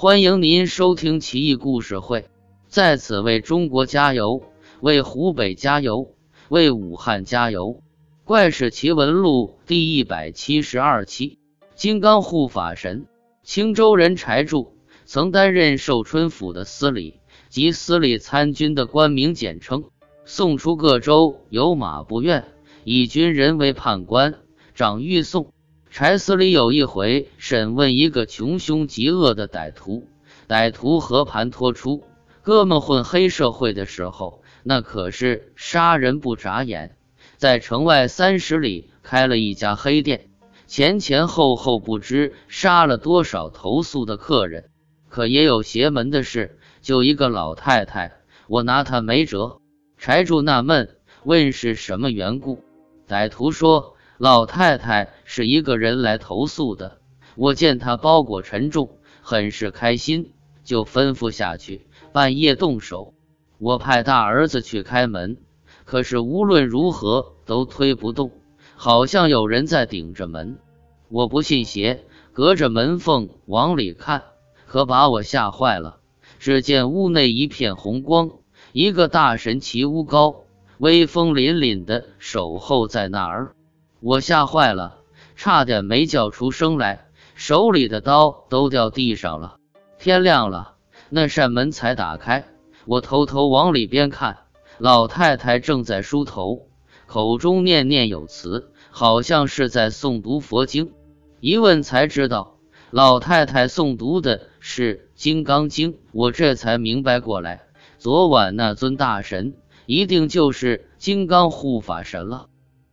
欢迎您收听奇异故事会，在此为中国加油，为湖北加油，为武汉加油！怪事奇闻录第一百七十二期：金刚护法神。青州人柴柱曾担任寿春府的司礼及司礼参军的官名简称。送出各州有马不愿以军人为判官，掌御送。柴司里有一回审问一个穷凶极恶的歹徒，歹徒和盘托出，哥们混黑社会的时候，那可是杀人不眨眼，在城外三十里开了一家黑店，前前后后不知杀了多少投宿的客人。可也有邪门的事，就一个老太太，我拿她没辙。柴柱纳闷，问是什么缘故？歹徒说。老太太是一个人来投诉的，我见她包裹沉重，很是开心，就吩咐下去半夜动手。我派大儿子去开门，可是无论如何都推不动，好像有人在顶着门。我不信邪，隔着门缝往里看，可把我吓坏了。只见屋内一片红光，一个大神骑屋高，威风凛凛的守候在那儿。我吓坏了，差点没叫出声来，手里的刀都掉地上了。天亮了，那扇门才打开，我偷偷往里边看，老太太正在梳头，口中念念有词，好像是在诵读佛经。一问才知道，老太太诵读的是《金刚经》，我这才明白过来，昨晚那尊大神一定就是金刚护法神了。